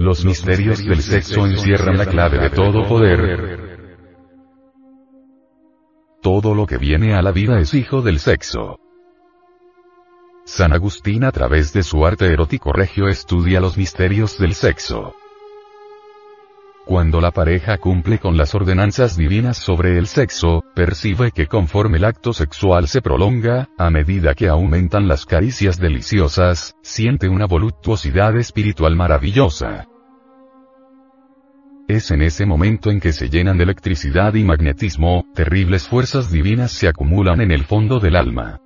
Los misterios del sexo encierran la clave de todo poder. Todo lo que viene a la vida es hijo del sexo. San Agustín a través de su arte erótico regio estudia los misterios del sexo. Cuando la pareja cumple con las ordenanzas divinas sobre el sexo, percibe que conforme el acto sexual se prolonga, a medida que aumentan las caricias deliciosas, siente una voluptuosidad espiritual maravillosa. En ese momento en que se llenan de electricidad y magnetismo, terribles fuerzas divinas se acumulan en el fondo del alma.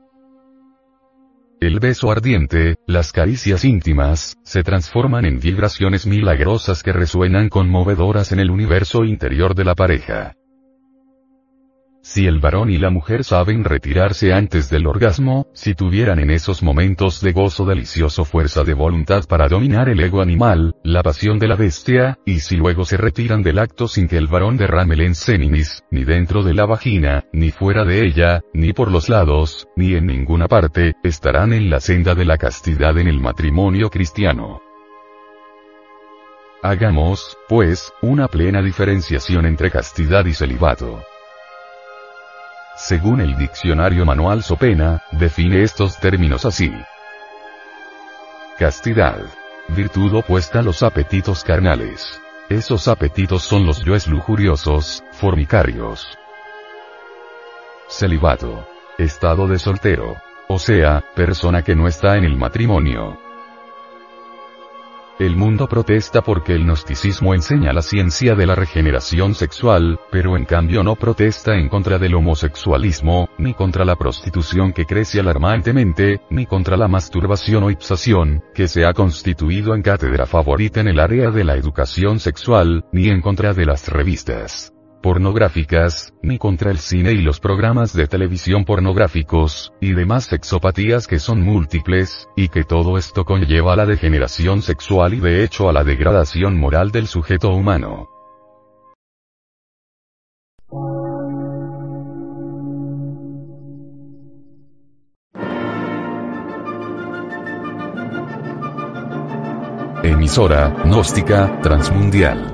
El beso ardiente, las caricias íntimas, se transforman en vibraciones milagrosas que resuenan conmovedoras en el universo interior de la pareja. Si el varón y la mujer saben retirarse antes del orgasmo, si tuvieran en esos momentos de gozo delicioso fuerza de voluntad para dominar el ego animal, la pasión de la bestia, y si luego se retiran del acto sin que el varón derrame el enseninis, ni dentro de la vagina, ni fuera de ella, ni por los lados, ni en ninguna parte, estarán en la senda de la castidad en el matrimonio cristiano. Hagamos, pues, una plena diferenciación entre castidad y celibato. Según el diccionario manual Sopena, define estos términos así. Castidad. Virtud opuesta a los apetitos carnales. Esos apetitos son los yoes lujuriosos, formicarios. Celibato. Estado de soltero. O sea, persona que no está en el matrimonio. El mundo protesta porque el gnosticismo enseña la ciencia de la regeneración sexual, pero en cambio no protesta en contra del homosexualismo, ni contra la prostitución que crece alarmantemente, ni contra la masturbación o ipsación, que se ha constituido en cátedra favorita en el área de la educación sexual, ni en contra de las revistas pornográficas, ni contra el cine y los programas de televisión pornográficos, y demás sexopatías que son múltiples, y que todo esto conlleva a la degeneración sexual y de hecho a la degradación moral del sujeto humano. Emisora, gnóstica, transmundial